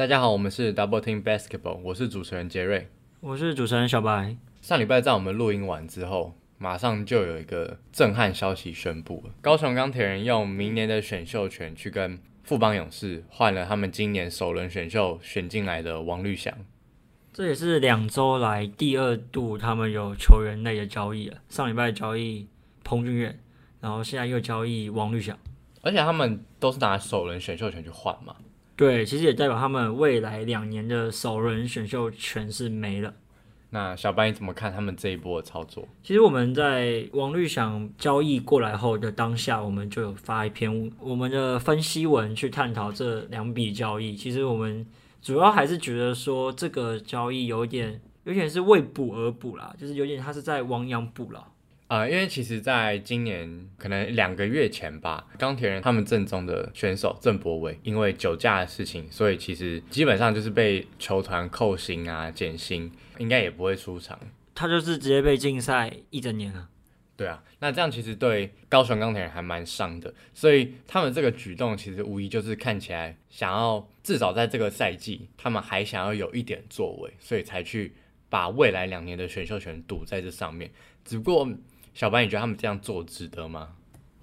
大家好，我们是 Double Team Basketball，我是主持人杰瑞。我是主持人小白。上礼拜在我们录音完之后，马上就有一个震撼消息宣布了：高雄钢铁人用明年的选秀权去跟富邦勇士换了他们今年首轮选秀选进来的王绿翔。这也是两周来第二度他们有球员类的交易了。上礼拜交易彭俊彦，然后现在又交易王绿翔。而且他们都是拿首轮选秀权去换嘛？对，其实也代表他们未来两年的首轮选秀权是没了。那小白你怎么看他们这一波的操作？其实我们在王绿想交易过来后的当下，我们就有发一篇我们的分析文去探讨这两笔交易。其实我们主要还是觉得说这个交易有点有点是为补而补啦，就是有点他是在亡羊补牢。呃，因为其实在今年可能两个月前吧，钢铁人他们正宗的选手郑博伟因为酒驾的事情，所以其实基本上就是被球团扣薪啊、减薪，应该也不会出场。他就是直接被禁赛一整年了。对啊，那这样其实对高雄钢铁人还蛮伤的，所以他们这个举动其实无疑就是看起来想要至少在这个赛季，他们还想要有一点作为，所以才去把未来两年的选秀权赌在这上面。只不过。小白，你觉得他们这样做值得吗？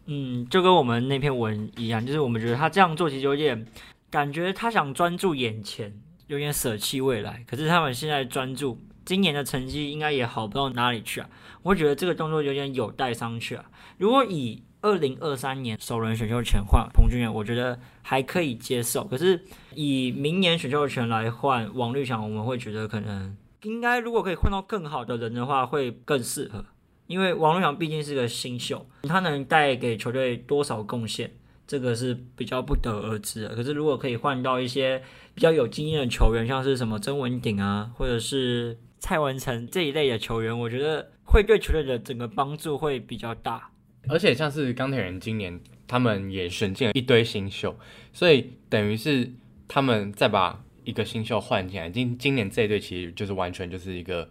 嗯，就跟我们那篇文一样，就是我们觉得他这样做其实有点感觉他想专注眼前，有点舍弃未来。可是他们现在专注今年的成绩，应该也好不到哪里去啊。我觉得这个动作有点有待商榷啊。如果以二零二三年首轮选秀权换彭俊彦，我觉得还可以接受。可是以明年选秀权来换王绿翔，我们会觉得可能应该如果可以换到更好的人的话，会更适合。因为王绿翔毕竟是个新秀，他能带给球队多少贡献，这个是比较不得而知的。可是如果可以换到一些比较有经验的球员，像是什么曾文鼎啊，或者是蔡文成这一类的球员，我觉得会对球队的整个帮助会比较大。而且像是钢铁人今年，他们也选进了一堆新秀，所以等于是他们再把一个新秀换进来，今今年这一队其实就是完全就是一个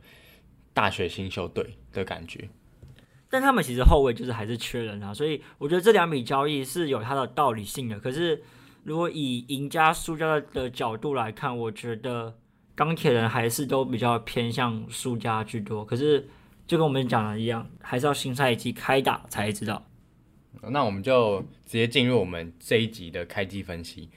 大学新秀队的感觉。但他们其实后卫就是还是缺人啊，所以我觉得这两笔交易是有它的道理性的。可是如果以赢家输家的角度来看，我觉得钢铁人还是都比较偏向输家居多。可是就跟我们讲的一样，还是要新赛季开打才知道。那我们就直接进入我们这一集的开机分析。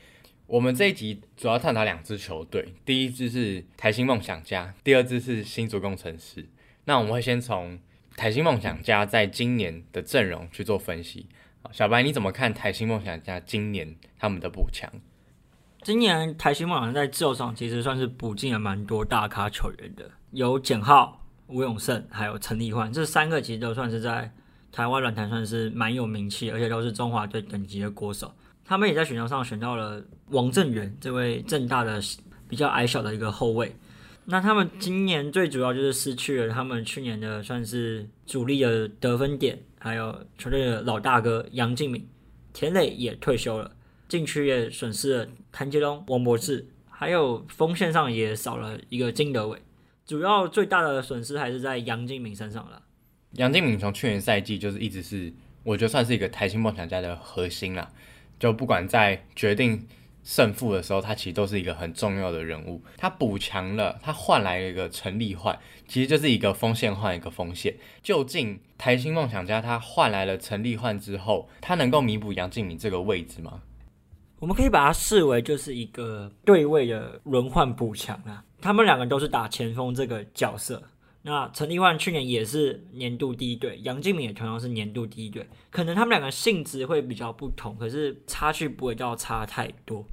我们这一集主要探讨两支球队，第一支是台新梦想家，第二支是新竹工程师。那我们会先从。台新梦想家在今年的阵容去做分析，小白你怎么看台新梦想家今年他们的补强？今年台新梦想在自由上其实算是补进了蛮多大咖球员的，有简浩、吴永胜，还有陈立焕，这三个其实都算是在台湾软坛算是蛮有名气，而且都是中华队等级的国手。他们也在选秀上选到了王正元这位正大的比较矮小的一个后卫。那他们今年最主要就是失去了他们去年的算是主力的得分点，还有球队的老大哥杨敬敏，田磊也退休了，禁区也损失了谭杰东、王博志，还有锋线上也少了一个金德伟，主要最大的损失还是在杨敬敏身上了。杨敬敏从去年赛季就是一直是，我觉得算是一个台新梦想家的核心了，就不管在决定。胜负的时候，他其实都是一个很重要的人物。他补强了，他换来了一个陈立焕，其实就是一个锋线换一个锋线。究竟台新梦想家他换来了陈立焕之后，他能够弥补杨敬敏这个位置吗？我们可以把它视为就是一个对位的轮换补强啊。他们两个都是打前锋这个角色。那陈立焕去年也是年度第一队，杨敬敏也同样是年度第一队，可能他们两个性质会比较不同，可是差距不会到差太多。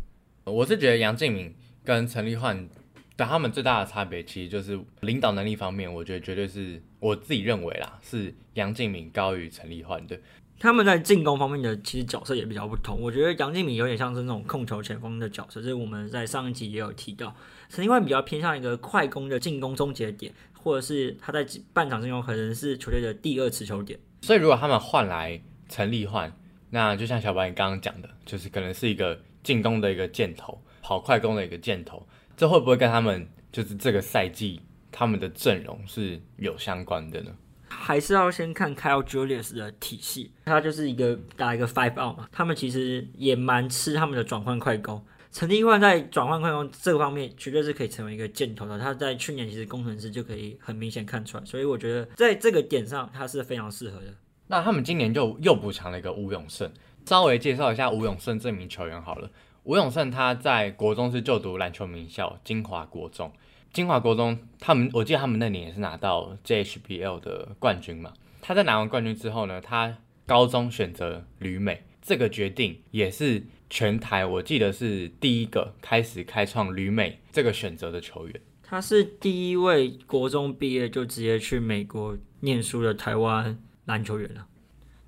我是觉得杨敬敏跟陈立焕的他们最大的差别，其实就是领导能力方面，我觉得绝对是我自己认为啦，是杨敬敏高于陈立焕的。他们在进攻方面的其实角色也比较不同，我觉得杨敬敏有点像是那种控球前锋的角色，这是我们在上一集也有提到，陈立焕比较偏向一个快攻的进攻终结点。或者是他在半场进攻可能是球队的第二持球点，所以如果他们换来陈立焕，那就像小白你刚刚讲的，就是可能是一个进攻的一个箭头，跑快攻的一个箭头，这会不会跟他们就是这个赛季他们的阵容是有相关的呢？还是要先看 Kyle Julius 的体系，他就是一个打一个 five out 嘛，他们其实也蛮吃他们的转换快攻。陈立焕在转换快攻这个方面绝对是可以成为一个箭头的。他在去年其实工程师就可以很明显看出来，所以我觉得在这个点上他是非常适合的。那他们今年就又补强了一个吴永胜，稍微介绍一下吴永胜这名球员好了。吴永胜他在国中是就读篮球名校金华国中，金华国中他们我记得他们那年也是拿到 JHBL 的冠军嘛。他在拿完冠军之后呢，他高中选择旅美，这个决定也是。全台我记得是第一个开始开创旅美这个选择的球员，他是第一位国中毕业就直接去美国念书的台湾篮球员了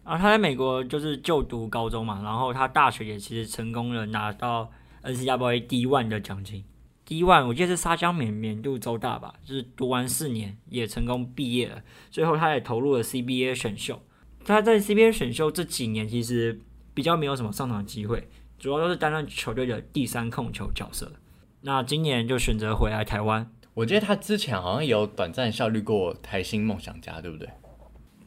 了。啊，他在美国就是就读高中嘛，然后他大学也其实成功了拿到 NCAA D one 的奖金。D one 我记得是沙江缅缅度州大吧，就是读完四年也成功毕业了。最后他也投入了 CBA 选秀。他在 CBA 选秀这几年其实比较没有什么上场机会。主要都是担任球队的第三控球角色，那今年就选择回来台湾。我记得他之前好像有短暂效力过台新梦想家，对不对？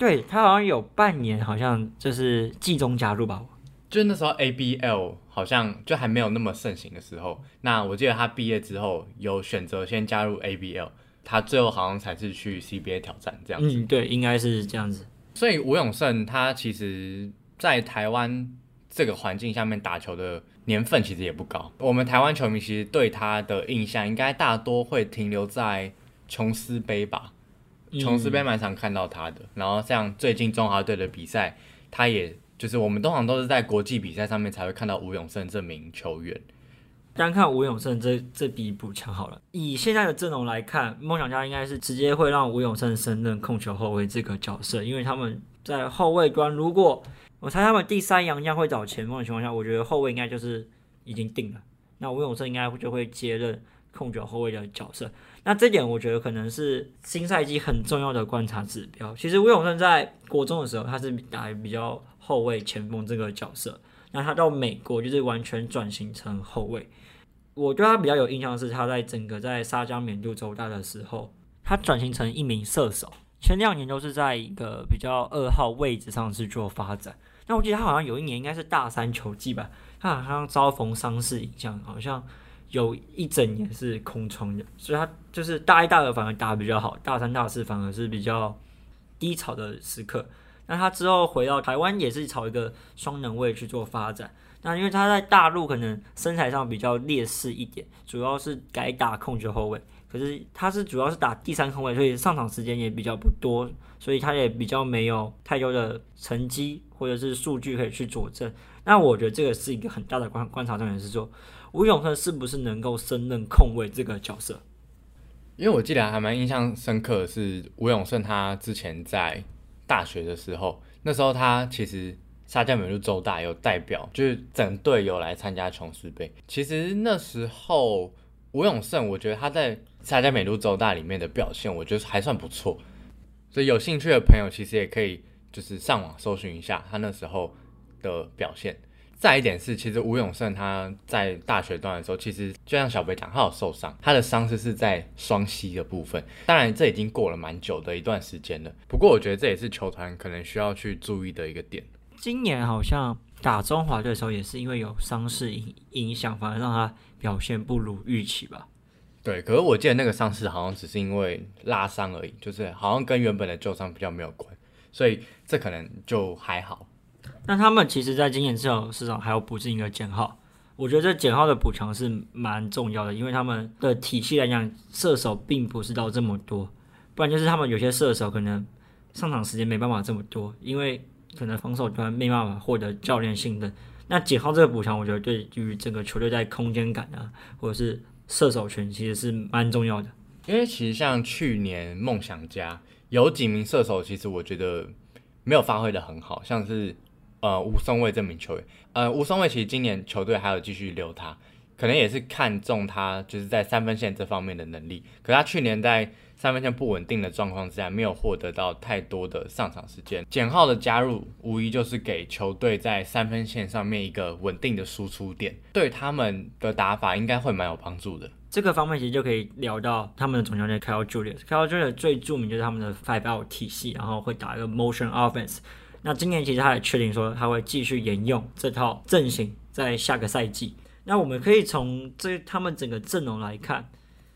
对他好像有半年，好像就是季中加入吧。就是那时候 ABL 好像就还没有那么盛行的时候，那我记得他毕业之后有选择先加入 ABL，他最后好像才是去 CBA 挑战这样子。嗯，对，应该是这样子。所以吴永胜他其实在台湾。这个环境下面打球的年份其实也不高。我们台湾球迷其实对他的印象应该大多会停留在琼斯杯吧，琼斯杯蛮常看到他的。然后像最近中华队的比赛，他也就是我们通常都是在国际比赛上面才会看到吴永胜这名球员。单看吴永胜这这笔补强好了，以现在的阵容来看，梦想家应该是直接会让吴永胜升任控球后卫这个角色，因为他们在后卫端如果。我猜他们第三洋将会找前锋的情况下，我觉得后卫应该就是已经定了。那吴永胜应该就会接任控球后卫的角色。那这点我觉得可能是新赛季很重要的观察指标。其实吴永胜在国中的时候，他是打比较后卫前锋这个角色。那他到美国就是完全转型成后卫。我对他比较有印象是他在整个在沙江缅度州大的时候，他转型成一名射手。前两年都是在一个比较二号位置上去做发展。那我记得他好像有一年应该是大三球季吧，他好像遭逢伤势影响，好像有一整年是空窗的，所以他就是大一、大二反而打的比较好，大三、大四反而是比较低潮的时刻。那他之后回到台湾也是朝一个双能位去做发展。那因为他在大陆可能身材上比较劣势一点，主要是改打控球后卫，可是他是主要是打第三控卫，所以上场时间也比较不多。所以他也比较没有太多的成绩或者是数据可以去佐证。那我觉得这个是一个很大的观观察重点是说，吴永胜是不是能够胜任控卫这个角色？因为我记得还蛮印象深刻的是吴永胜他之前在大学的时候，那时候他其实沙加美路州大有代表，就是整队有来参加琼斯杯。其实那时候吴永胜，我觉得他在沙加美路州大里面的表现，我觉得还算不错。所以有兴趣的朋友，其实也可以就是上网搜寻一下他那时候的表现。再一点是，其实吴永胜他在大学段的时候，其实就像小北讲，他有受伤，他的伤势是在双膝的部分。当然，这已经过了蛮久的一段时间了。不过，我觉得这也是球团可能需要去注意的一个点。今年好像打中华队的时候，也是因为有伤势影影响，反而让他表现不如预期吧。对，可是我记得那个伤势好像只是因为拉伤而已，就是好像跟原本的旧伤比较没有关，所以这可能就还好。那他们其实，在今年至少市场还要补进一个减号，我觉得这减号的补强是蛮重要的，因为他们的体系来讲，射手并不是到这么多，不然就是他们有些射手可能上场时间没办法这么多，因为可能防守端没办法获得教练信任。那减号这个补强，我觉得对于整个球队在空间感啊，或者是射手群其实是蛮重要的，因为其实像去年梦想家有几名射手，其实我觉得没有发挥的很好，像是呃吴松卫这名球员，呃吴松卫其实今年球队还有继续留他，可能也是看中他就是在三分线这方面的能力，可他去年在三分线不稳定的状况之下，没有获得到太多的上场时间，简浩的加入无疑就是给球队在三分线上面一个稳定的输出点，对他们的打法应该会蛮有帮助的。这个方面其实就可以聊到他们的总教练 Kyle Julius。Kyle Julius 最著名就是他们的 Five Out 体系，然后会打一个 Motion Offense。那今年其实他也确定说他会继续沿用这套阵型，在下个赛季。那我们可以从这他们整个阵容来看，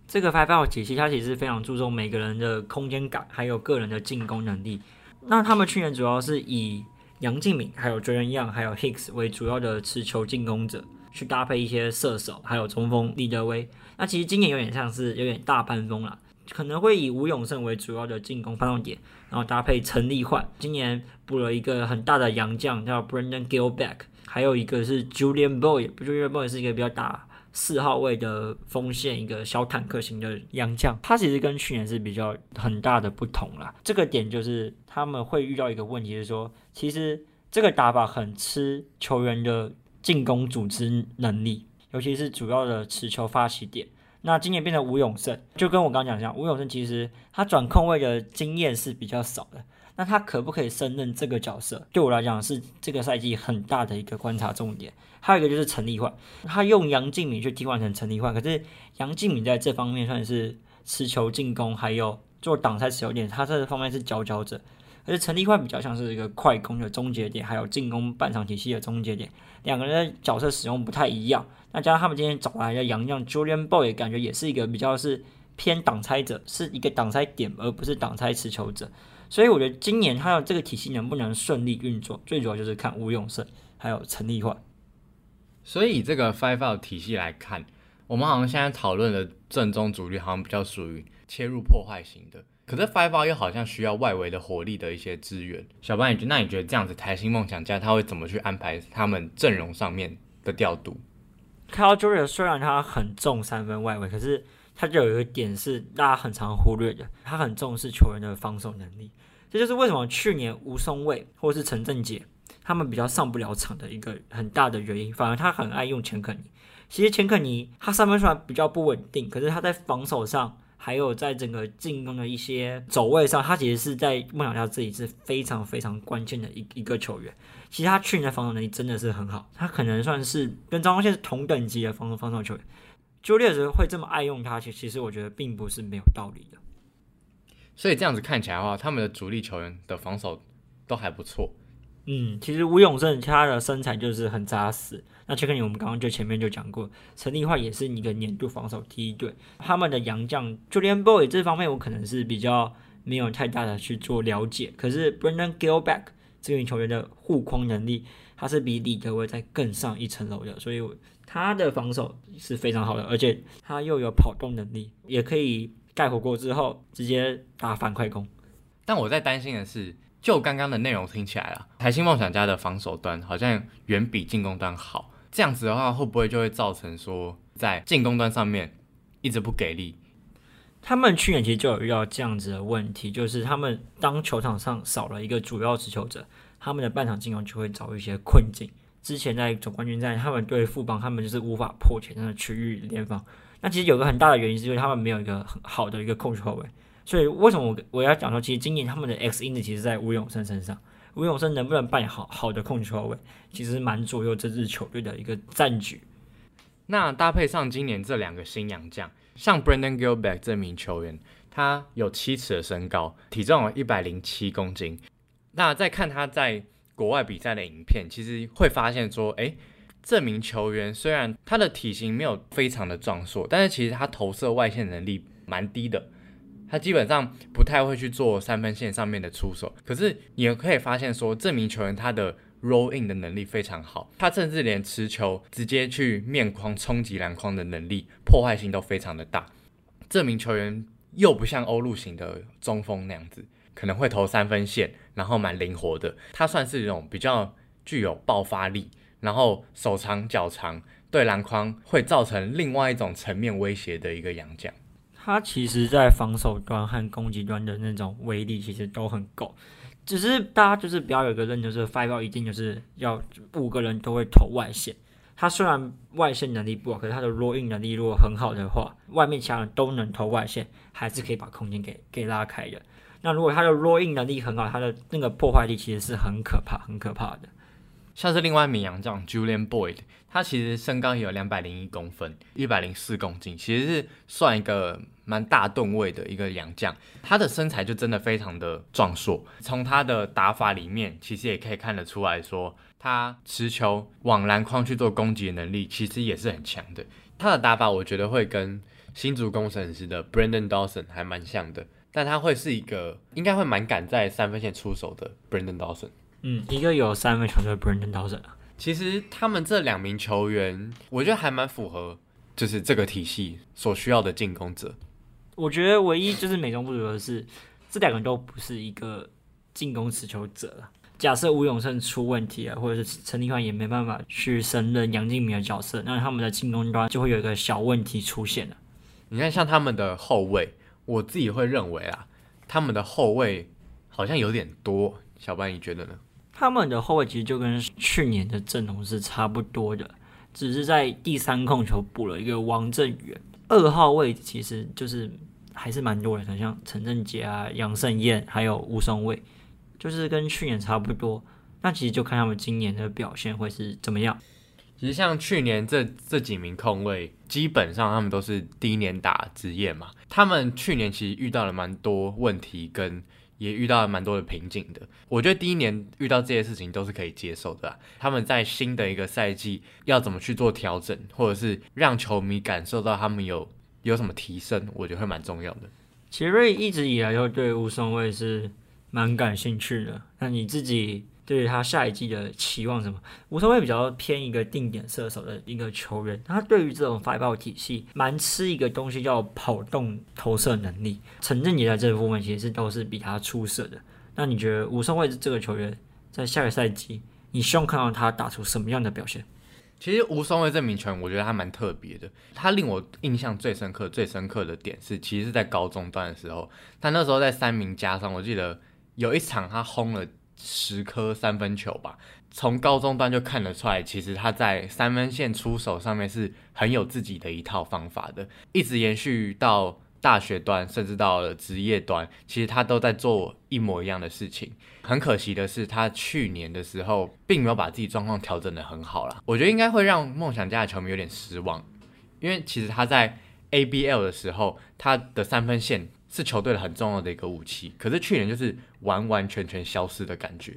这个 Five Out 体系它其实非常注重每个人的空间感，还有个人的进攻能力。那他们去年主要是以杨敬敏、还有 j o r d Young、还有 Hicks 为主要的持球进攻者，去搭配一些射手，还有中锋李德威。那其实今年有点像是有点大半风了，可能会以吴永胜为主要的进攻发动点，然后搭配陈立焕。今年补了一个很大的洋将叫 Brandon Gilback。还有一个是 Julian Boy，Julian Boy 是一个比较打四号位的锋线，一个小坦克型的洋将。他其实跟去年是比较很大的不同啦。这个点就是他们会遇到一个问题，是说其实这个打法很吃球员的进攻组织能力，尤其是主要的持球发起点。那今年变成吴永胜，就跟我刚刚讲一样，吴永胜其实他转控位的经验是比较少的。那他可不可以胜任这个角色？对我来讲是这个赛季很大的一个观察重点。还有一个就是陈立焕，他用杨敬敏去替换成陈立焕，可是杨敬敏在这方面算是持球进攻，还有做挡拆持球点，他这方面是佼佼者。可是陈立焕比较像是一个快攻的终结点，还有进攻半场体系的终结点，两个人的角色使用不太一样。那加上他们今天找来的杨将 Julian Boy，感觉也是一个比较是偏挡拆者，是一个挡拆点，而不是挡拆持球者。所以我觉得今年他的这个体系能不能顺利运作，最主要就是看吴永胜还有陈立焕。所以以这个 Five Out 体系来看，我们好像现在讨论的正中主力好像比较属于切入破坏型的，可是 Five Out 又好像需要外围的火力的一些资源。小班，你觉那你觉得这样子台新梦想家他会怎么去安排他们阵容上面的调度？Carl Jordan 虽然他很重三分外围，可是他就有一个点是大家很常忽略的，他很重视球员的防守能力。这就是为什么去年吴松卫或是陈正杰他们比较上不了场的一个很大的原因。反而他很爱用钱克尼。其实钱克尼他三分出来比较不稳定，可是他在防守上还有在整个进攻的一些走位上，他其实是在梦想家自己是非常非常关键的一一个球员。其实他去年的防守能力真的是很好，他可能算是跟张光宪是同等级的防守防守球员。朱列斯会这么爱用他，其其实我觉得并不是没有道理的。所以这样子看起来的话，他们的主力球员的防守都还不错。嗯，其实吴永胜他的身材就是很扎实。那切克尼我们刚刚就前面就讲过，陈立焕也是一个年度防守第一队。他们的洋将 Julian Boy 这方面我可能是比较没有太大的去做了解。可是 Brandon Gilback 这名球员的护框能力，他是比李德威在更上一层楼的。所以。他的防守是非常好的，而且他又有跑动能力，也可以盖火锅之后直接打反快攻。但我在担心的是，就刚刚的内容听起来啊，台新梦想家的防守端好像远比进攻端好。这样子的话，会不会就会造成说在进攻端上面一直不给力？他们去年其实就有遇到这样子的问题，就是他们当球场上少了一个主要持球者，他们的半场进攻就会遭遇一些困境。之前在总冠军战，他们对富邦，他们就是无法破前的区域联防。那其实有个很大的原因，是因为他们没有一个很好的一个控球后卫。所以为什么我我要讲说，其实今年他们的 X 因子其实在吴永生身上。吴永生能不能扮演好好的控球后卫，其实蛮左右这支球队的一个战局。那搭配上今年这两个新洋将，像 Brandon Gilback 这名球员，他有七尺的身高，体重有一百零七公斤。那再看他在国外比赛的影片，其实会发现说，诶，这名球员虽然他的体型没有非常的壮硕，但是其实他投射外线能力蛮低的，他基本上不太会去做三分线上面的出手。可是你也可以发现说，这名球员他的 roll in 的能力非常好，他甚至连持球直接去面框冲击篮筐的能力，破坏性都非常的大。这名球员又不像欧陆型的中锋那样子。可能会投三分线，然后蛮灵活的。他算是一种比较具有爆发力，然后手长脚长，对篮筐会造成另外一种层面威胁的一个洋将。他其实在防守端和攻击端的那种威力其实都很够，只是大家就是不要有一个认，就是 five 要一定就是要五个人都会投外线。他虽然外线能力不好，可是他的 roll in 能力如果很好的话，外面其他人都能投外线，还是可以把空间给给拉开的。那如果他的 roll in 能力很好，他的那个破坏力其实是很可怕、很可怕的。像是另外一名洋将 Julian Boyd，他其实身高也有两百零一公分，一百零四公斤，其实是算一个蛮大吨位的一个洋将。他的身材就真的非常的壮硕，从他的打法里面，其实也可以看得出来说，他持球往篮筐去做攻击的能力，其实也是很强的。他的打法，我觉得会跟新竹工程师的 Brandon Dawson 还蛮像的，但他会是一个应该会蛮敢在三分线出手的 Brandon Dawson。嗯，一个有三分球的 Brandon Dawson。其实他们这两名球员，我觉得还蛮符合，就是这个体系所需要的进攻者。我觉得唯一就是美中不足的是，这两个都不是一个进攻持球者了。假设吴永胜出问题了，或者是陈立焕也没办法去胜任杨敬明的角色，那他们的进攻端就会有一个小问题出现了。你看，像他们的后卫，我自己会认为啊，他们的后卫好像有点多。小班，你觉得呢？他们的后卫其实就跟去年的阵容是差不多的，只是在第三控球补了一个王正远。二号位其实就是还是蛮多人的，像陈正杰啊、杨胜燕，还有吴松卫。就是跟去年差不多，那其实就看他们今年的表现会是怎么样。其实像去年这这几名控卫，基本上他们都是第一年打职业嘛，他们去年其实遇到了蛮多问题，跟也遇到了蛮多的瓶颈的。我觉得第一年遇到这些事情都是可以接受的。他们在新的一个赛季要怎么去做调整，或者是让球迷感受到他们有有什么提升，我觉得会蛮重要的。杰瑞一直以来都对乌松卫是。蛮感兴趣的，那你自己对于他下一季的期望什么？吴松威比较偏一个定点射手的一个球员，他对于这种发炮体系蛮吃一个东西叫跑动投射能力。陈振杰在这部分其实都是比他出色的。那你觉得吴松威这个球员在下个赛季，你希望看到他打出什么样的表现？其实吴松威这名球员，我觉得他蛮特别的。他令我印象最深刻、最深刻的点是，其实是在高中段的时候，他那时候在三名加上，我记得。有一场他轰了十颗三分球吧，从高中段就看得出来，其实他在三分线出手上面是很有自己的一套方法的，一直延续到大学端，甚至到了职业端，其实他都在做一模一样的事情。很可惜的是，他去年的时候并没有把自己状况调整的很好啦，我觉得应该会让梦想家的球迷有点失望，因为其实他在 ABL 的时候，他的三分线。是球队的很重要的一个武器，可是去年就是完完全全消失的感觉，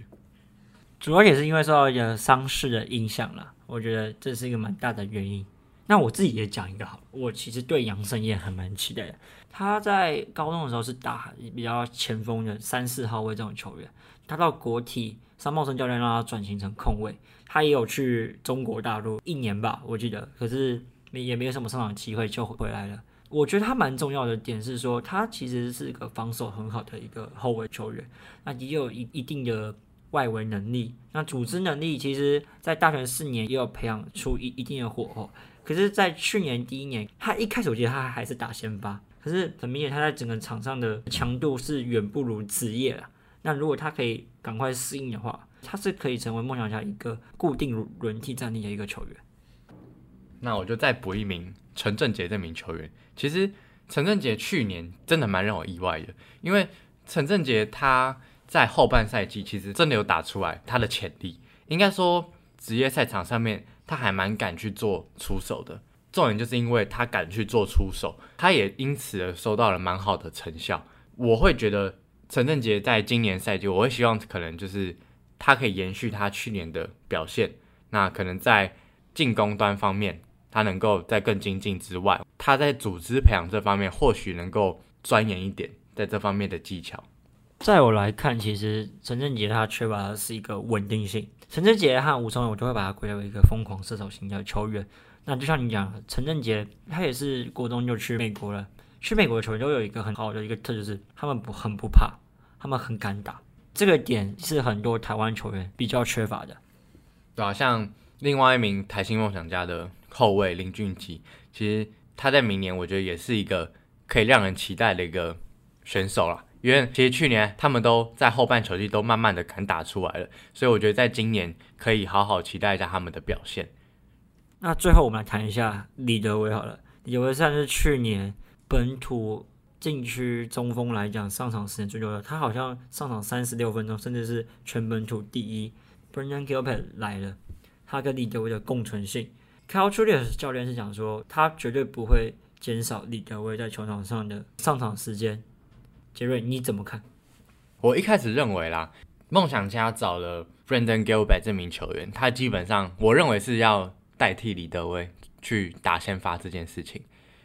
主要也是因为受到一个伤势的影响了，我觉得这是一个蛮大的原因。那我自己也讲一个好，我其实对杨胜燕还蛮期待的。他在高中的时候是打比较前锋的三四号位这种球员，他到国体，三茂生教练让他转型成控卫，他也有去中国大陆一年吧，我记得，可是也没有什么上场机会就回来了。我觉得他蛮重要的点是说，他其实是一个防守很好的一个后卫球员，那也有一一定的外围能力，那组织能力其实，在大学四年也有培养出一一定的火候。可是，在去年第一年，他一开始我觉得他还是打先发，可是很明显他在整个场上的强度是远不如职业了。那如果他可以赶快适应的话，他是可以成为梦想家一个固定轮替战力的一个球员。那我就再补一名陈正杰这名球员。其实陈正杰去年真的蛮让我意外的，因为陈正杰他在后半赛季其实真的有打出来他的潜力。应该说职业赛场上面他还蛮敢去做出手的。重点就是因为他敢去做出手，他也因此而收到了蛮好的成效。我会觉得陈正杰在今年赛季，我会希望可能就是他可以延续他去年的表现。那可能在进攻端方面。他能够在更精进之外，他在组织培养这方面或许能够钻研一点，在这方面的技巧。在我来看，其实陈振杰他缺乏的是一个稳定性。陈振杰和吴松伟，我就会把他归类为一个疯狂射手型的球员。那就像你讲，陈振杰他也是国中就去美国了。去美国的球员都有一个很好的一个特质，是他们不很不怕，他们很敢打。这个点是很多台湾球员比较缺乏的。对啊，像另外一名台新梦想家的。后卫林俊杰，其实他在明年我觉得也是一个可以让人期待的一个选手了。因为其实去年他们都在后半球季都慢慢的敢打出来了，所以我觉得在今年可以好好期待一下他们的表现。那最后我们来谈一下李德伟好了，李德伟算是去年本土禁区中锋来讲上场时间最多的，他好像上场三十六分钟，甚至是全本土第一。Brandon Gilbert 来了，他跟李德威的共存性。Cal Julius 教练是讲说，他绝对不会减少李德威在球场上的上场时间。杰瑞，你怎么看？我一开始认为啦，梦想家找了 Brandon Gilbert 这名球员，他基本上我认为是要代替李德威去打先发这件事情，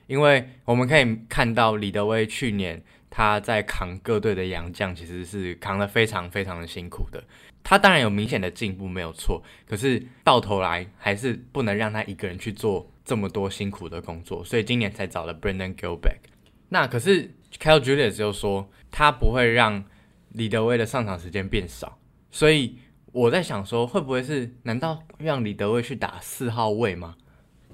因为我们可以看到李德威去年他在扛各队的洋将，其实是扛得非常非常的辛苦的。他当然有明显的进步，没有错。可是到头来还是不能让他一个人去做这么多辛苦的工作，所以今年才找了 Brandon Gilbert。那可是 Kyle Julius 就说他不会让李德威的上场时间变少，所以我在想说，会不会是难道让李德威去打四号位吗？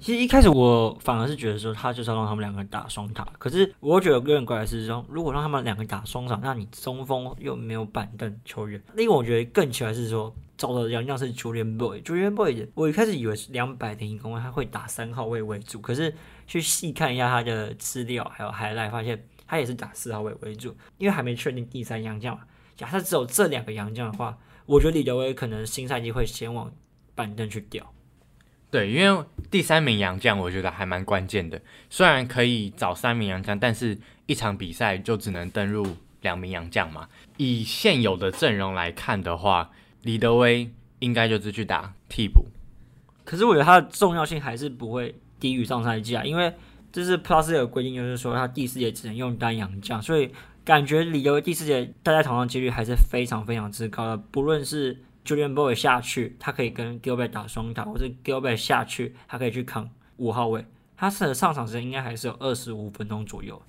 其实一开始我反而是觉得说，他就是要让他们两个打双塔。可是我觉得有点怪的是说，如果让他们两个打双塔，那你中锋又没有板凳球员。另外，我觉得更奇怪是说，找的洋将是 Julian Boy，Julian Boy，我一开始以为是两百零一公分，他会打三号位为主。可是去细看一下他的资料还有 highlight，发现他也是打四号位为主，因为还没确定第三洋将嘛。假设只有这两个洋将的话，我觉得李德威可能新赛季会先往板凳去调。对，因为第三名洋将我觉得还蛮关键的。虽然可以找三名洋将，但是一场比赛就只能登入两名洋将嘛。以现有的阵容来看的话，李德威应该就是去打替补。可是我觉得他的重要性还是不会低于上赛季啊，因为这是 Plus 有规定，就是说他第四节只能用单洋将，所以感觉李德威第四节待在场上几率还是非常非常之高的，不论是。Julian Boy 下去，他可以跟 Gilbert 打双打，或者 Gilbert 下去，他可以去扛五号位。他的上场时间应该还是有二十五分钟左右。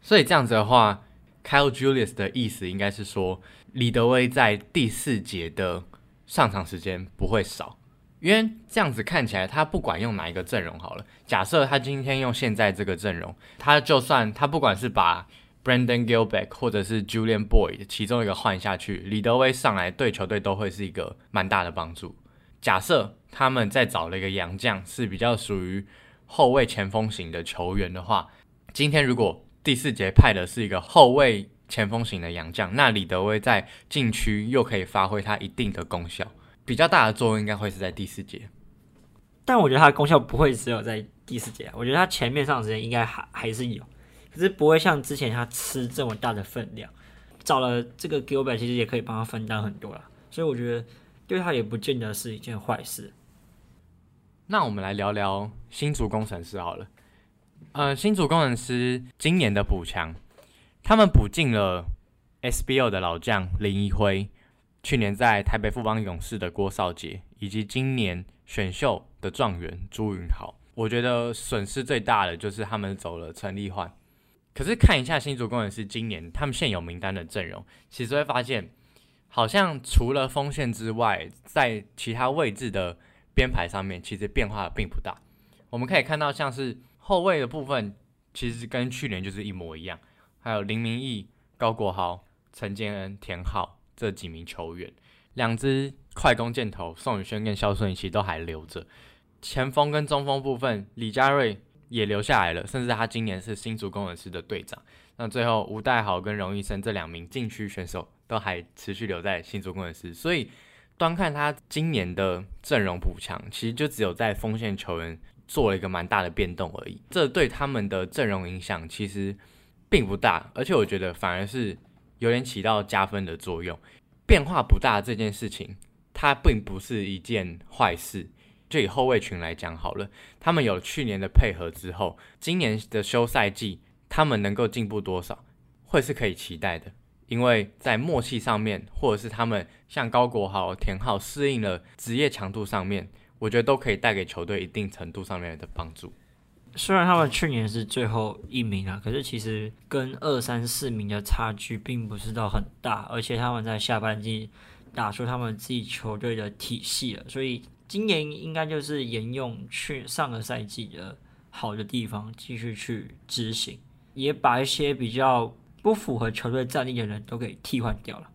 所以这样子的话，Kyle Julius 的意思应该是说，李德威在第四节的上场时间不会少，因为这样子看起来，他不管用哪一个阵容好了，假设他今天用现在这个阵容，他就算他不管是把 Brandon Gilbert 或者是 Julian Boyd 其中一个换下去，李德威上来对球队都会是一个蛮大的帮助。假设他们再找了一个洋将，是比较属于后卫前锋型的球员的话，今天如果第四节派的是一个后卫前锋型的洋将，那李德威在禁区又可以发挥他一定的功效，比较大的作用应该会是在第四节。但我觉得他的功效不会只有在第四节，我觉得他前面上时间应该还还是有。可是不会像之前他吃这么大的分量，找了这个 Gilbert 其实也可以帮他分担很多啦，所以我觉得对他也不见得是一件坏事。那我们来聊聊新竹工程师好了，呃，新竹工程师今年的补强，他们补进了 SBO 的老将林一辉，去年在台北富邦勇士的郭少杰，以及今年选秀的状元朱云豪。我觉得损失最大的就是他们走了陈立焕。可是看一下新竹工程师今年他们现有名单的阵容，其实会发现，好像除了锋线之外，在其他位置的编排上面，其实变化并不大。我们可以看到，像是后卫的部分，其实跟去年就是一模一样。还有林明义、高国豪、陈建恩、田浩这几名球员，两支快攻箭头宋宇轩跟肖顺其实都还留着。前锋跟中锋部分，李佳瑞。也留下来了，甚至他今年是新竹工程师的队长。那最后吴代豪跟荣医生这两名禁区选手都还持续留在新竹工程师，所以端看他今年的阵容补强，其实就只有在锋线球员做了一个蛮大的变动而已。这对他们的阵容影响其实并不大，而且我觉得反而是有点起到加分的作用。变化不大这件事情，它并不是一件坏事。就以后卫群来讲好了，他们有去年的配合之后，今年的休赛季，他们能够进步多少，会是可以期待的。因为在默契上面，或者是他们像高国豪、田浩适应了职业强度上面，我觉得都可以带给球队一定程度上面的帮助。虽然他们去年是最后一名啊，可是其实跟二三四名的差距并不是到很大，而且他们在下半季打出他们自己球队的体系了，所以。今年应该就是沿用去上个赛季的好的地方继续去执行，也把一些比较不符合球队战力的人都给替换掉了。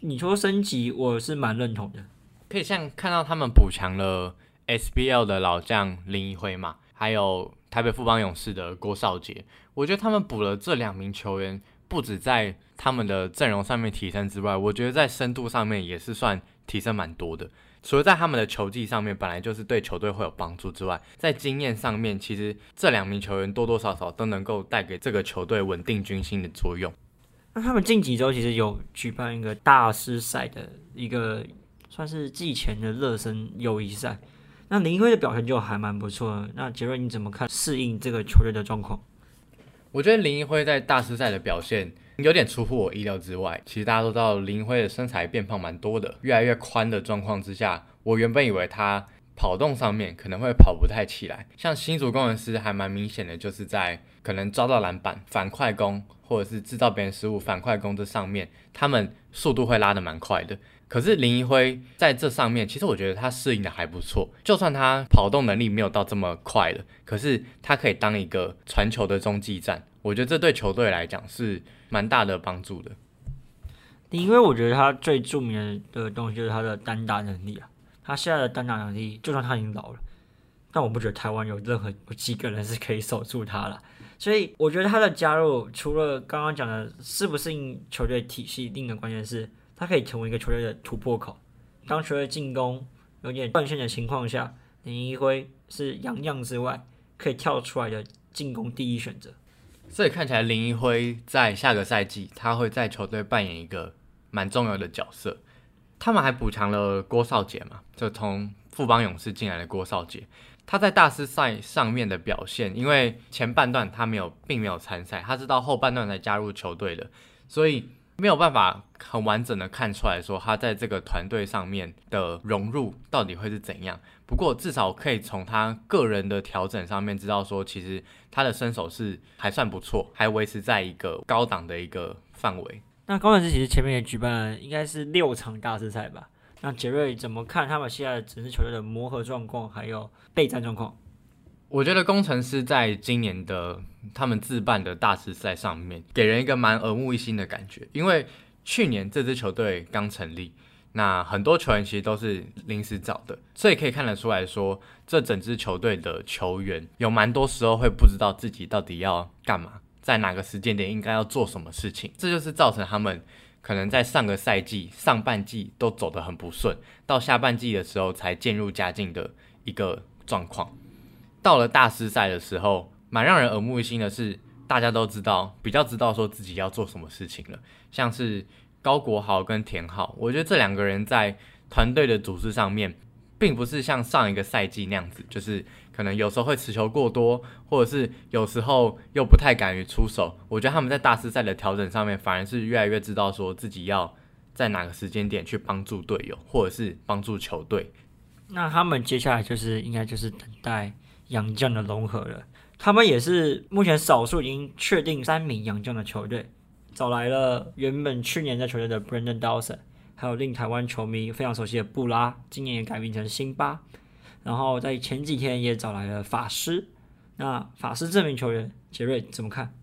你说升级，我是蛮认同的。可以像看到他们补强了 SBL 的老将林一辉嘛，还有台北富邦勇士的郭少杰，我觉得他们补了这两名球员，不止在他们的阵容上面提升之外，我觉得在深度上面也是算提升蛮多的。除了在他们的球技上面本来就是对球队会有帮助之外，在经验上面，其实这两名球员多多少少都能够带给这个球队稳定军心的作用。那他们近几周其实有举办一个大师赛的一个算是季前的热身友谊赛，那林辉的表现就还蛮不错的。那杰瑞你怎么看适应这个球队的状况？我觉得林一辉在大师赛的表现有点出乎我意料之外。其实大家都知道林辉的身材变胖蛮多的，越来越宽的状况之下，我原本以为他跑动上面可能会跑不太起来。像新竹工程师还蛮明显的，就是在可能抓到篮板、反快攻，或者是制造别人失误、反快攻这上面，他们速度会拉得蛮快的。可是林一辉在这上面，其实我觉得他适应的还不错。就算他跑动能力没有到这么快了，可是他可以当一个传球的中继站。我觉得这对球队来讲是蛮大的帮助的。因为，我觉得他最著名的东西就是他的单打能力啊。他现在的单打能力，就算他已经老了，但我不觉得台湾有任何有几个人是可以守住他了。所以我觉得他的加入，除了刚刚讲的适不适应球队体系，另一个关键是。他可以成为一个球队的突破口。当球队进攻有点断线的情况下，林一辉是洋将之外可以跳出来的进攻第一选择。所以看起来林一辉在下个赛季他会在球队扮演一个蛮重要的角色。他们还补强了郭少杰嘛？就从富邦勇士进来的郭少杰，他在大师赛上面的表现，因为前半段他没有并没有参赛，他是到后半段才加入球队的，所以。没有办法很完整的看出来说他在这个团队上面的融入到底会是怎样。不过至少可以从他个人的调整上面知道说，其实他的身手是还算不错，还维持在一个高档的一个范围。那高程师其实前面也举办了应该是六场大师赛吧？那杰瑞怎么看他们现在整支球队的磨合状况还有备战状况？我觉得工程师在今年的他们自办的大师赛上面，给人一个蛮耳目一新的感觉。因为去年这支球队刚成立，那很多球员其实都是临时找的，所以可以看得出来说，这整支球队的球员有蛮多时候会不知道自己到底要干嘛，在哪个时间点应该要做什么事情。这就是造成他们可能在上个赛季上半季都走得很不顺，到下半季的时候才渐入佳境的一个状况。到了大师赛的时候，蛮让人耳目一新的是，大家都知道，比较知道说自己要做什么事情了。像是高国豪跟田浩，我觉得这两个人在团队的组织上面，并不是像上一个赛季那样子，就是可能有时候会持球过多，或者是有时候又不太敢于出手。我觉得他们在大师赛的调整上面，反而是越来越知道说自己要在哪个时间点去帮助队友，或者是帮助球队。那他们接下来就是应该就是等待。洋将的融合了，他们也是目前少数已经确定三名洋将的球队，找来了原本去年在球队的 Brandon Dawson，还有令台湾球迷非常熟悉的布拉，今年也改名成辛巴，然后在前几天也找来了法师。那法师这名球员杰瑞怎么看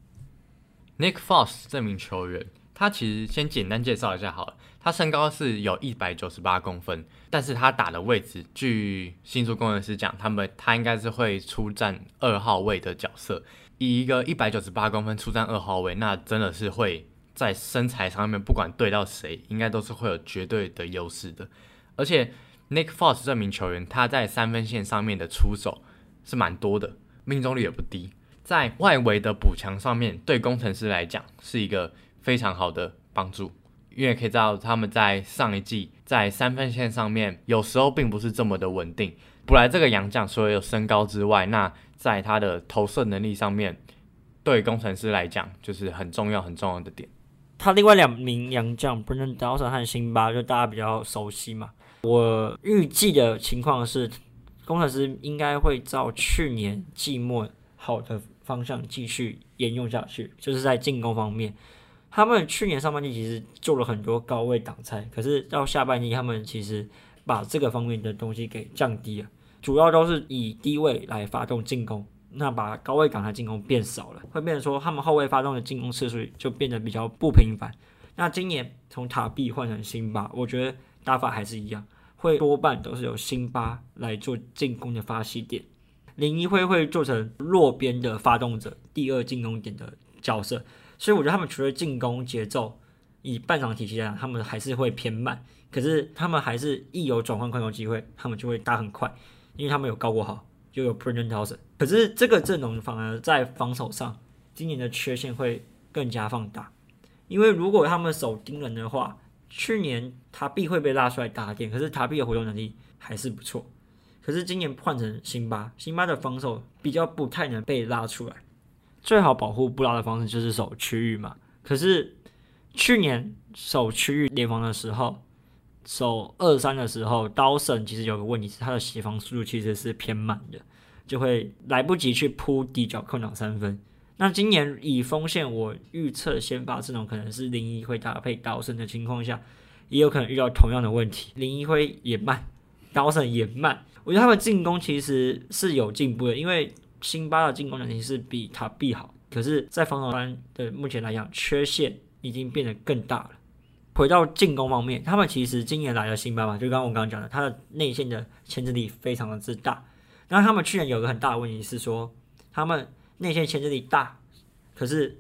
？Nick Foss 这名球员，他其实先简单介绍一下好了。他身高是有一百九十八公分，但是他打的位置，据新竹工程师讲，他们他应该是会出战二号位的角色。以一个一百九十八公分出战二号位，那真的是会在身材上面，不管对到谁，应该都是会有绝对的优势的。而且 Nick Foss 这名球员，他在三分线上面的出手是蛮多的，命中率也不低。在外围的补强上面，对工程师来讲是一个非常好的帮助。因为可以知道他们在上一季在三分线上面有时候并不是这么的稳定。补来这个洋将，除了有身高之外，那在他的投射能力上面，对工程师来讲就是很重要很重要的点。他另外两名洋将 Brandon Dawson 和辛巴，就大家比较熟悉嘛。我预计的情况是，工程师应该会照去年季末好的方向继续沿用下去，就是在进攻方面。他们去年上半季其实做了很多高位挡拆，可是到下半季他们其实把这个方面的东西给降低了，主要都是以低位来发动进攻，那把高位挡拆进攻变少了，会变成说他们后卫发动的进攻次数就变得比较不频繁。那今年从塔币换成辛巴，我觉得打法还是一样，会多半都是由辛巴来做进攻的发起点，林一辉会做成弱边的发动者，第二进攻点的角色。所以我觉得他们除了进攻节奏，以半场体系来讲，他们还是会偏慢。可是他们还是一有转换快攻机会，他们就会打很快，因为他们有高国豪，又有 Brendan t o w s o n 可是这个阵容反而在防守上，今年的缺陷会更加放大。因为如果他们守盯人的话，去年塔比会被拉出来打点，可是塔比的活动能力还是不错。可是今年换成辛巴，辛巴的防守比较不太能被拉出来。最好保护布拉的方式就是守区域嘛。可是去年守区域联防的时候，守二三的时候，刀神其实有个问题是他的协防速度其实是偏慢的，就会来不及去扑底角扣两三分。那今年以锋线，我预测先发阵容可能是林一辉搭配刀神的情况下，也有可能遇到同样的问题。林一辉也慢，刀神也慢。我觉得他们进攻其实是有进步的，因为辛巴的进攻能力是比塔比好，可是，在防守端的目前来讲，缺陷已经变得更大了。回到进攻方面，他们其实今年来的辛巴嘛，就刚刚我刚刚讲的，他的内线的牵制力非常的之大。那他们去年有个很大的问题是说，他们内线牵制力大，可是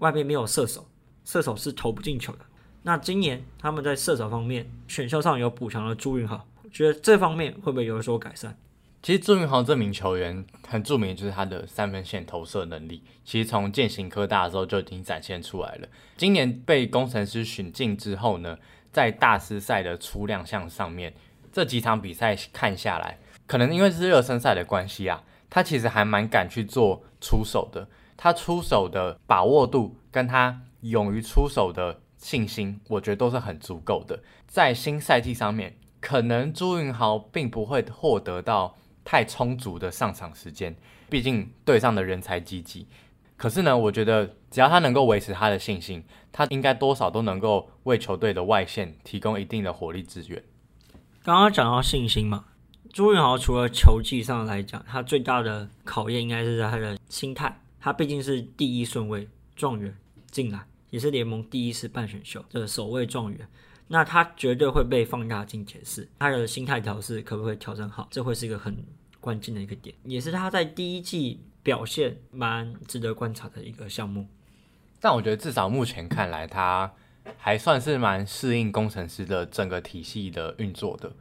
外边没有射手，射手是投不进球的。那今年他们在射手方面选秀上有补强了朱云豪，觉得这方面会不会有所改善？其实朱云豪这名球员很著名，就是他的三分线投射能力，其实从建行科大的时候就已经展现出来了。今年被工程师选进之后呢，在大师赛的出亮相上面，这几场比赛看下来，可能因为是热身赛的关系啊，他其实还蛮敢去做出手的。他出手的把握度跟他勇于出手的信心，我觉得都是很足够的。在新赛季上面，可能朱云豪并不会获得到太充足的上场时间，毕竟队上的人才济济。可是呢，我觉得只要他能够维持他的信心，他应该多少都能够为球队的外线提供一定的火力支援。刚刚讲到信心嘛，朱云豪除了球技上来讲，他最大的考验应该是在他的心态。他毕竟是第一顺位状元进来，也是联盟第一次办选秀的首位状元，那他绝对会被放大镜检视。他的心态调试可不可以调整好，这会是一个很关键的一个点，也是他在第一季表现蛮值得观察的一个项目。但我觉得至少目前看来，他还算是蛮适应工程师的整个体系的运作的。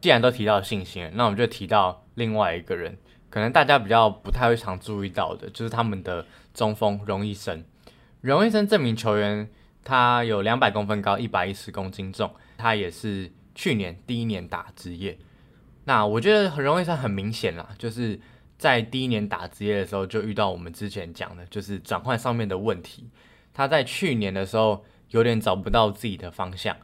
既然都提到信心，那我们就提到另外一个人。可能大家比较不太会常注意到的，就是他们的中锋荣医生。荣医生这名球员，他有两百公分高，一百一十公斤重，他也是去年第一年打职业。那我觉得荣医生很明显啦，就是在第一年打职业的时候，就遇到我们之前讲的，就是转换上面的问题。他在去年的时候有点找不到自己的方向。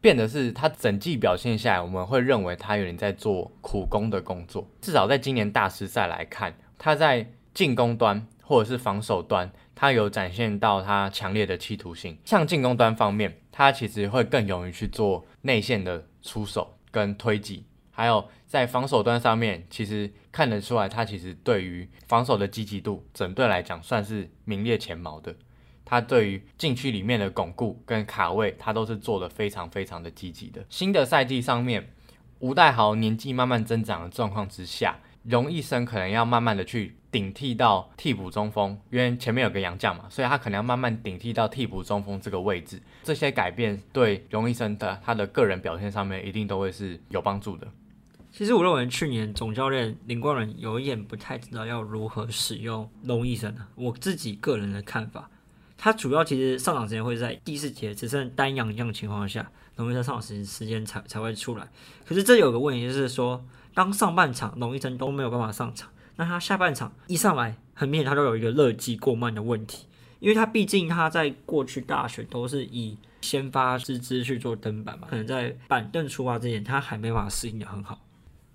变的是，他整季表现下来，我们会认为他有点在做苦工的工作。至少在今年大师赛来看，他在进攻端或者是防守端，他有展现到他强烈的企图心。像进攻端方面，他其实会更勇于去做内线的出手跟推挤，还有在防守端上面，其实看得出来，他其实对于防守的积极度，整队来讲算是名列前茅的。他对于禁区里面的巩固跟卡位，他都是做的非常非常的积极的。新的赛季上面，吴代豪年纪慢慢增长的状况之下，荣毅生可能要慢慢的去顶替到替补中锋，因为前面有个杨将嘛，所以他可能要慢慢顶替到替补中锋这个位置。这些改变对荣毅生的他的个人表现上面一定都会是有帮助的。其实我认为去年总教练林冠伦有一点不太知道要如何使用龙医生啊，我自己个人的看法。他主要其实上场时间会在第四节只剩单阳将情况下，龙一生上场时时间才才会出来。可是这有个问题就是说，当上半场龙一生都没有办法上场，那他下半场一上来，很明显他都有一个热机过慢的问题，因为他毕竟他在过去大学都是以先发之资去做登板嘛，可能在板凳出发之前，他还没办法适应的很好。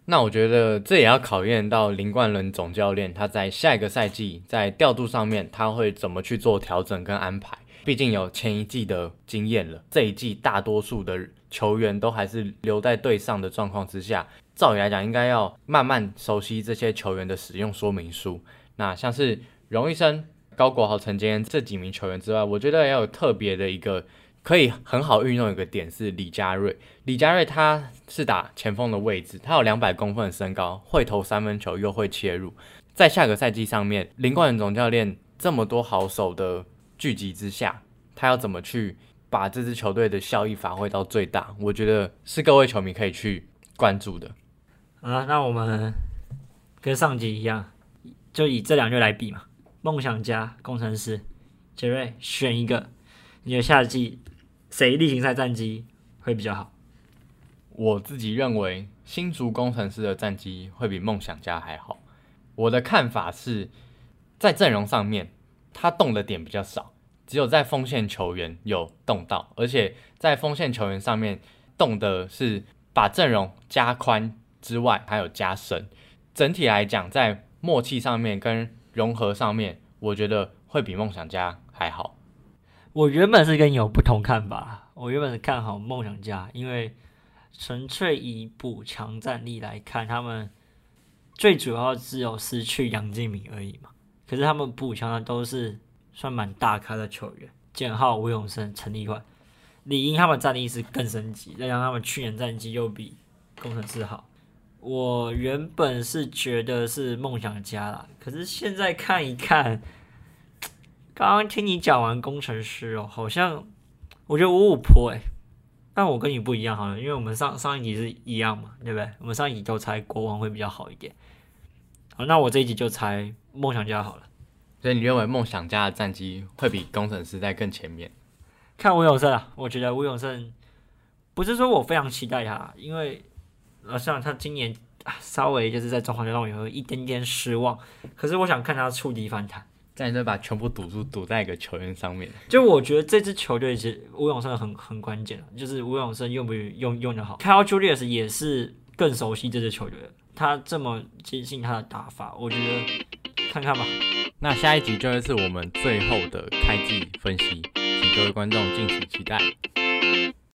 那我觉得这也要考验到林冠伦总教练，他在下一个赛季在调度上面他会怎么去做调整跟安排。毕竟有前一季的经验了，这一季大多数的球员都还是留在队上的状况之下，照理来讲应该要慢慢熟悉这些球员的使用说明书。那像是荣医生、高国豪、陈坚这几名球员之外，我觉得要有特别的一个。可以很好运用一个点是李佳瑞，李佳瑞他是打前锋的位置，他有两百公分的身高，会投三分球又会切入。在下个赛季上面，林冠总教练这么多好手的聚集之下，他要怎么去把这支球队的效益发挥到最大？我觉得是各位球迷可以去关注的。啊，那我们跟上集一样，就以这两队来比嘛。梦想家、工程师，杰瑞选一个，你觉得夏季谁例行赛战绩会比较好？我自己认为新竹工程师的战绩会比梦想家还好。我的看法是在阵容上面，他动的点比较少，只有在锋线球员有动到，而且在锋线球员上面动的是把阵容加宽之外，还有加深。整体来讲，在默契上面跟融合上面，我觉得会比梦想家还好。我原本是跟你有不同看法，我原本是看好梦想家，因为纯粹以补强战力来看，他们最主要只有失去杨敬敏而已嘛。可是他们补强的都是算蛮大咖的球员，简浩、吴永生、陈立焕、李英，他们战力是更升级，再加上他们去年战绩又比工程师好。我原本是觉得是梦想家啦，可是现在看一看，刚刚听你讲完工程师哦，好像我觉得五五坡哎，但我跟你不一样好了，因为我们上上一集是一样嘛，对不对？我们上一集都猜国王会比较好一点，好，那我这一集就猜梦想家好了。所以你认为梦想家的战绩会比工程师在更前面？看吴永胜啊，我觉得吴永胜不是说我非常期待他，因为。呃，像他今年啊，稍微就是在中华队让我有一点点失望。可是我想看他触底反弹，再就把全部赌注赌在一个球员上面。就我觉得这支球队其实吴永胜很很关键就是吴永胜用不用用的好。Kyle Julius 也是更熟悉这支球队，他这么坚信他的打法，我觉得看看吧。那下一集就会是我们最后的开季分析，请各位观众敬请期待。